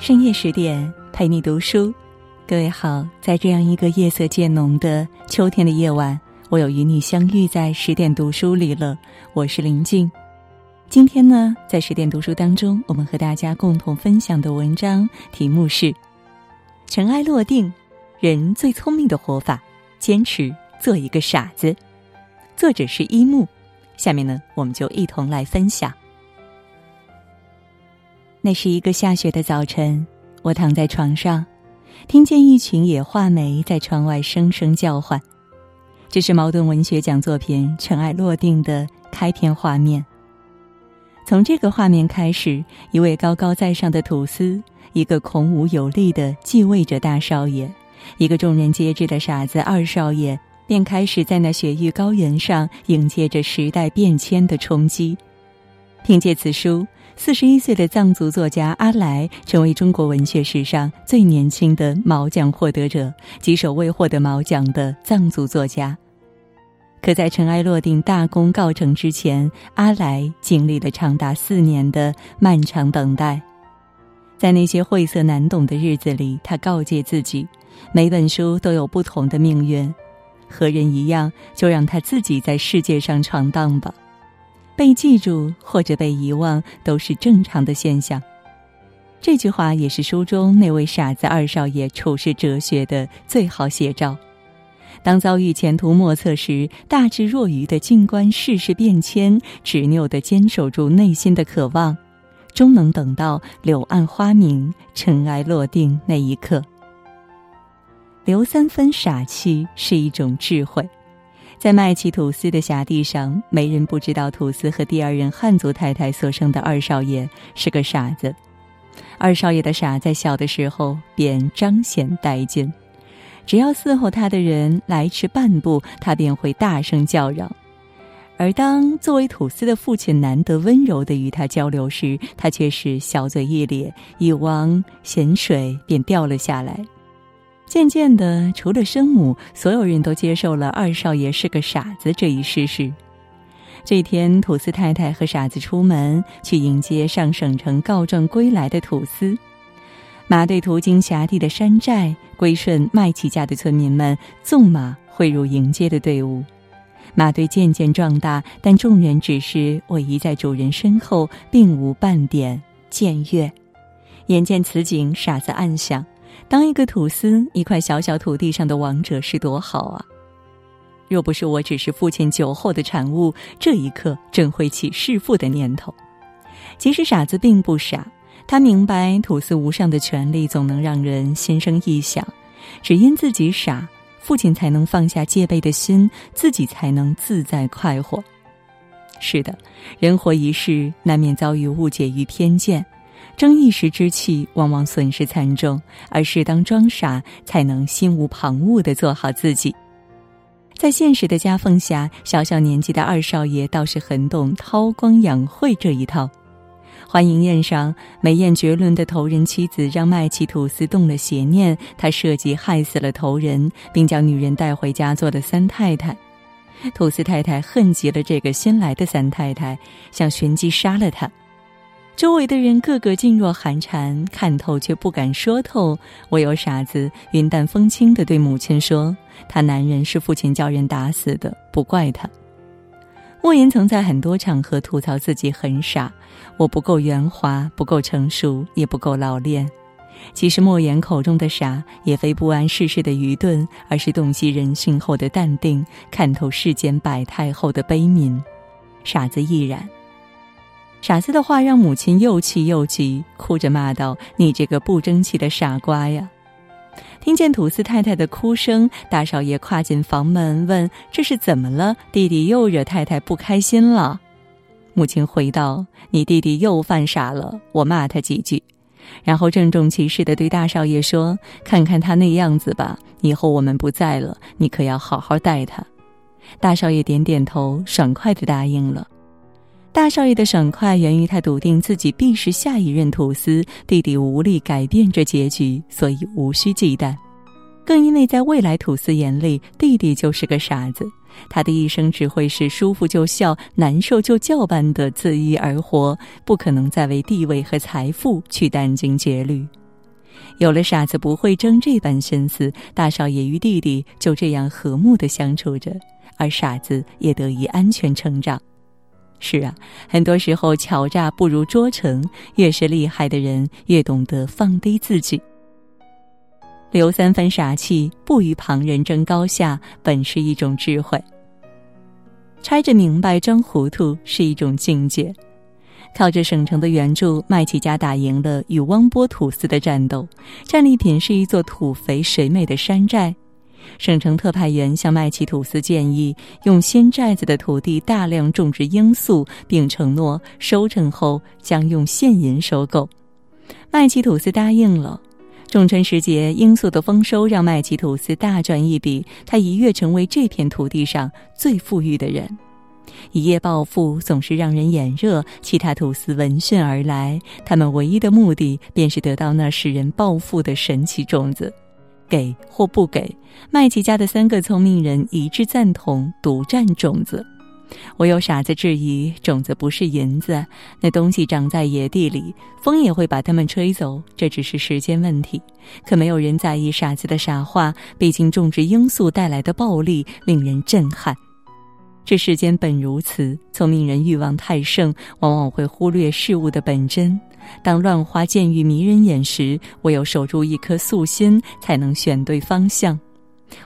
深夜十点，陪你读书。各位好，在这样一个夜色渐浓的秋天的夜晚，我又与你相遇在十点读书里了。我是林静。今天呢，在十点读书当中，我们和大家共同分享的文章题目是《尘埃落定：人最聪明的活法，坚持做一个傻子》。作者是一木。下面呢，我们就一同来分享。那是一个下雪的早晨，我躺在床上，听见一群野画眉在窗外声声叫唤。这是茅盾文学奖作品《尘埃落定》的开篇画面。从这个画面开始，一位高高在上的土司，一个孔武有力的继位者大少爷，一个众人皆知的傻子二少爷，便开始在那雪域高原上迎接着时代变迁的冲击。凭借此书。四十一岁的藏族作家阿来成为中国文学史上最年轻的毛奖获得者及首位获得毛奖的藏族作家。可在尘埃落定、大功告成之前，阿来经历了长达四年的漫长等待。在那些晦涩难懂的日子里，他告诫自己：每本书都有不同的命运，和人一样，就让他自己在世界上闯荡吧。被记住或者被遗忘都是正常的现象。这句话也是书中那位傻子二少爷处世哲学的最好写照。当遭遇前途莫测时，大智若愚的静观世事变迁，执拗的坚守住内心的渴望，终能等到柳暗花明、尘埃落定那一刻。留三分傻气是一种智慧。在卖起吐司的辖地上，没人不知道吐司和第二任汉族太太所生的二少爷是个傻子。二少爷的傻在小的时候便彰显殆尽，只要伺候他的人来迟半步，他便会大声叫嚷；而当作为吐司的父亲难得温柔的与他交流时，他却是小嘴一咧，一汪咸水便掉了下来。渐渐的，除了生母，所有人都接受了二少爷是个傻子这一事实。这天，土司太太和傻子出门去迎接上省城告状归来的土司。马队途经辖地的山寨，归顺麦起家的村民们纵马汇入迎接的队伍。马队渐渐壮大，但众人只是逶迤在主人身后，并无半点僭越。眼见此景，傻子暗想。当一个土司，一块小小土地上的王者是多好啊！若不是我只是父亲酒后的产物，这一刻正会起弑父的念头。其实傻子并不傻，他明白土司无上的权力总能让人心生异想，只因自己傻，父亲才能放下戒备的心，自己才能自在快活。是的，人活一世，难免遭遇误解与偏见。争一时之气，往往损失惨重，而适当装傻，才能心无旁骛的做好自己。在现实的夹缝下，小小年纪的二少爷倒是很懂韬光养晦这一套。欢迎宴上，美艳绝伦的头人妻子让麦琪吐司动了邪念，他设计害死了头人，并将女人带回家做了三太太。吐司太太恨极了这个新来的三太太，想寻机杀了她。周围的人个个噤若寒蝉，看透却不敢说透。唯有傻子云淡风轻地对母亲说：“他男人是父亲叫人打死的，不怪他。”莫言曾在很多场合吐槽自己很傻，我不够圆滑，不够成熟，也不够老练。其实莫言口中的傻，也非不谙世事的愚钝，而是洞悉人性后的淡定，看透世间百态后的悲悯。傻子亦然。傻子的话让母亲又气又急，哭着骂道：“你这个不争气的傻瓜呀！”听见土司太太的哭声，大少爷跨进房门问：“这是怎么了？弟弟又惹太太不开心了？”母亲回道：“你弟弟又犯傻了，我骂他几句。”然后郑重其事的对大少爷说：“看看他那样子吧，以后我们不在了，你可要好好待他。”大少爷点点头，爽快的答应了。大少爷的爽快源于他笃定自己必是下一任土司，弟弟无力改变这结局，所以无需忌惮。更因为在未来土司眼里，弟弟就是个傻子，他的一生只会是舒服就笑，难受就叫般的恣意而活，不可能再为地位和财富去殚精竭虑。有了傻子不会争这般心思，大少爷与弟弟就这样和睦的相处着，而傻子也得以安全成长。是啊，很多时候巧诈不如拙诚，越是厉害的人，越懂得放低自己。留三分傻气，不与旁人争高下，本是一种智慧。揣着明白装糊涂是一种境界。靠着省城的援助，麦琪家打赢了与汪波土司的战斗。战利品是一座土肥水美的山寨。省城特派员向麦琪土司建议，用新寨子的土地大量种植罂粟，并承诺收成后将用现银收购。麦琪土司答应了。仲春时节，罂粟的丰收让麦琪土司大赚一笔，他一跃成为这片土地上最富裕的人。一夜暴富总是让人眼热，其他土司闻讯而来，他们唯一的目的便是得到那使人暴富的神奇种子。给或不给，麦琪家的三个聪明人一致赞同独占种子。唯有傻子质疑种子不是银子，那东西长在野地里，风也会把它们吹走，这只是时间问题。可没有人在意傻子的傻话，毕竟种植罂粟带来的暴利令人震撼。这世间本如此，聪明人欲望太盛，往往会忽略事物的本真。当乱花渐欲迷人眼时，唯有守住一颗素心，才能选对方向。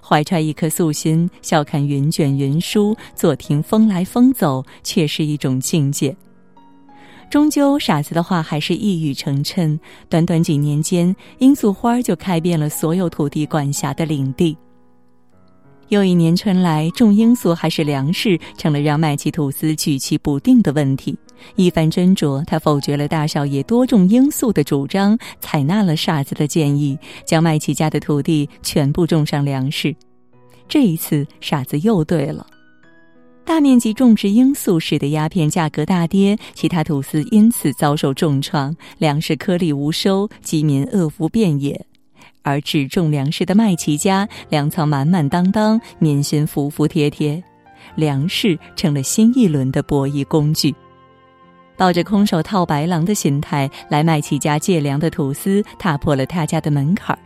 怀揣一颗素心，笑看云卷云舒，坐听风来风走，却是一种境界。终究，傻子的话还是一语成谶。短短几年间，罂粟花就开遍了所有土地管辖的领地。又一年春来，种罂粟还是粮食，成了让麦琪土司举棋不定的问题。一番斟酌，他否决了大少爷多种罂粟的主张，采纳了傻子的建议，将麦琪家的土地全部种上粮食。这一次，傻子又对了。大面积种植罂粟，使得鸦片价格大跌，其他土司因此遭受重创，粮食颗粒无收，饥民饿不遍野。而只种粮食的麦琪家，粮仓满满当当，民心服服帖帖，粮食成了新一轮的博弈工具。抱着空手套白狼的心态来麦琪家借粮的土司，踏破了他家的门槛儿。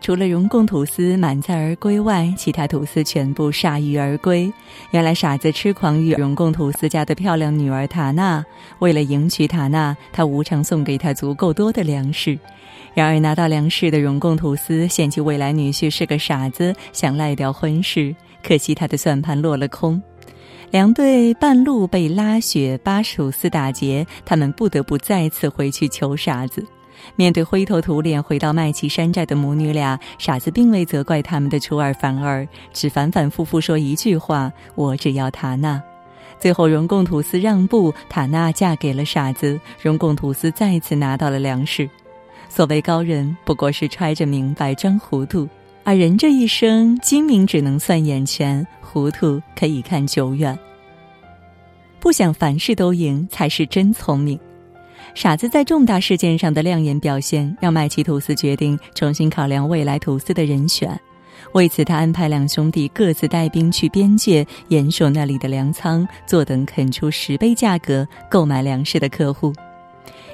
除了荣贡土司满载而归外，其他土司全部铩羽而归。原来傻子痴狂于荣贡土司家的漂亮女儿塔娜，为了迎娶塔娜，他无偿送给她足够多的粮食。然而拿到粮食的荣贡土司嫌弃未来女婿是个傻子，想赖掉婚事。可惜他的算盘落了空，粮队半路被拉雪巴蜀司打劫，他们不得不再次回去求傻子。面对灰头土脸回到麦琪山寨的母女俩，傻子并未责怪他们的出尔反尔，只反反复复说一句话：“我只要塔娜。”最后，荣贡土司让步，塔娜嫁给了傻子，荣贡土司再次拿到了粮食。所谓高人，不过是揣着明白装糊涂，而人这一生，精明只能算眼前，糊涂可以看久远。不想凡事都赢，才是真聪明。傻子在重大事件上的亮眼表现，让麦琪吐司决定重新考量未来吐司的人选。为此，他安排两兄弟各自带兵去边界，严守那里的粮仓，坐等肯出十倍价格购买粮食的客户。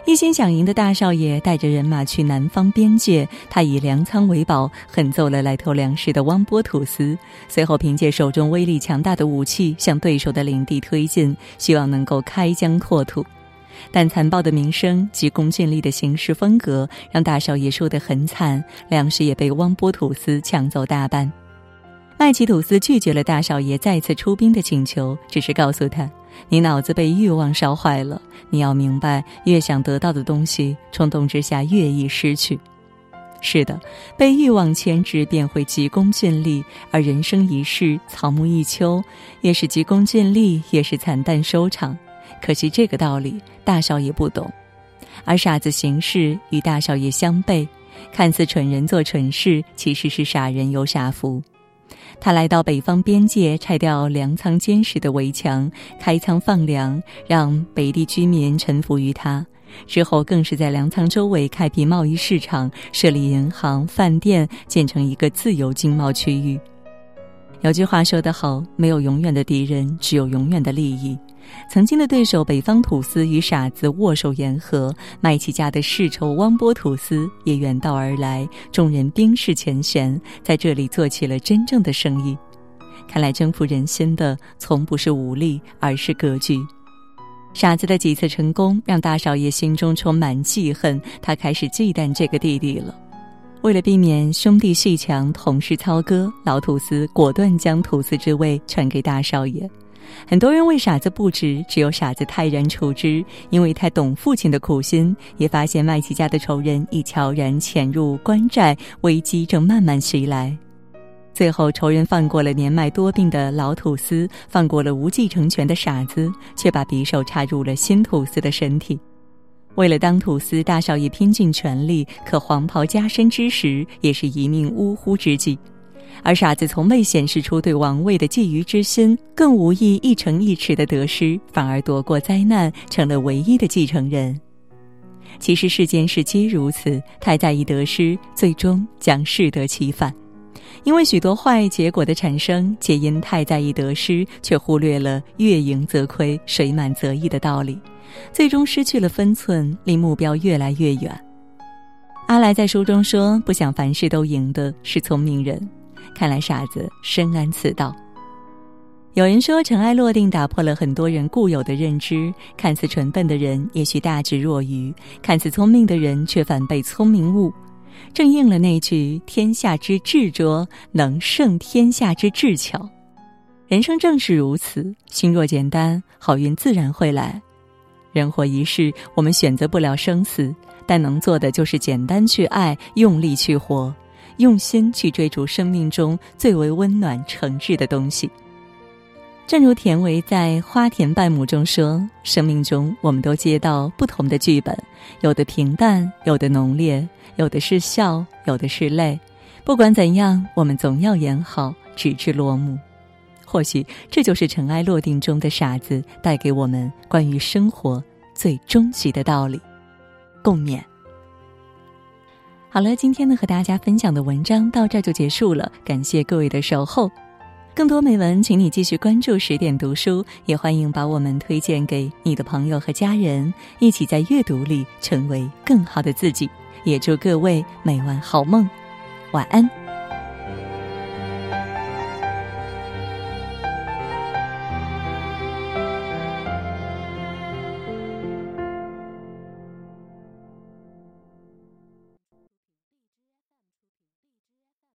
一心想赢的大少爷带着人马去南方边界，他以粮仓为宝，狠揍了来偷粮食的汪波吐司。随后，凭借手中威力强大的武器向对手的领地推进，希望能够开疆扩土。但残暴的名声、急功近利的行事风格，让大少爷输得很惨，粮食也被汪波土司抢走大半。麦奇土司拒绝了大少爷再次出兵的请求，只是告诉他：“你脑子被欲望烧坏了，你要明白，越想得到的东西，冲动之下越易失去。是的，被欲望牵制，便会急功近利，而人生一世，草木一秋，越是急功近利，越是惨淡收场。可惜这个道理，大少爷不懂，而傻子行事与大少爷相悖，看似蠢人做蠢事，其实是傻人有傻福。”他来到北方边界，拆掉粮仓坚实的围墙，开仓放粮，让北地居民臣服于他。之后，更是在粮仓周围开辟贸易市场，设立银行、饭店，建成一个自由经贸区域。有句话说得好：“没有永远的敌人，只有永远的利益。”曾经的对手北方土司与傻子握手言和，麦琪家的世仇汪波土司也远道而来，众人冰释前嫌，在这里做起了真正的生意。看来征服人心的从不是武力，而是格局。傻子的几次成功让大少爷心中充满记恨，他开始忌惮这个弟弟了。为了避免兄弟戏强、同事操戈，老土司果断将土司之位传给大少爷。很多人为傻子不值，只有傻子泰然处之，因为他懂父亲的苦心，也发现麦琪家的仇人已悄然潜入关寨，危机正慢慢袭来。最后，仇人放过了年迈多病的老土司，放过了无继承权的傻子，却把匕首插入了新土司的身体。为了当土司，大少爷拼尽全力，可黄袍加身之时，也是一命呜呼之际。而傻子从未显示出对王位的觊觎之心，更无意一城一池的得失，反而躲过灾难，成了唯一的继承人。其实世间事皆如此，太在意得失，最终将适得其反。因为许多坏结果的产生，皆因太在意得失，却忽略了“月盈则亏，水满则溢”的道理，最终失去了分寸，离目标越来越远。阿来在书中说：“不想凡事都赢的是聪明人。”看来傻子深谙此道。有人说，尘埃落定打破了很多人固有的认知，看似蠢笨的人，也许大智若愚；看似聪明的人，却反被聪明误。正应了那句“天下之智拙，能胜天下之智巧”。人生正是如此，心若简单，好运自然会来。人活一世，我们选择不了生死，但能做的就是简单去爱，用力去活，用心去追逐生命中最为温暖、诚挚的东西。正如田维在《花田半亩》中说：“生命中，我们都接到不同的剧本，有的平淡，有的浓烈，有的是笑，有的是泪。不管怎样，我们总要演好，直至落幕。或许这就是尘埃落定中的傻子带给我们关于生活最终极的道理。共勉。好了，今天呢，和大家分享的文章到这就结束了，感谢各位的守候。更多美文，请你继续关注十点读书，也欢迎把我们推荐给你的朋友和家人，一起在阅读里成为更好的自己。也祝各位每晚好梦，晚安。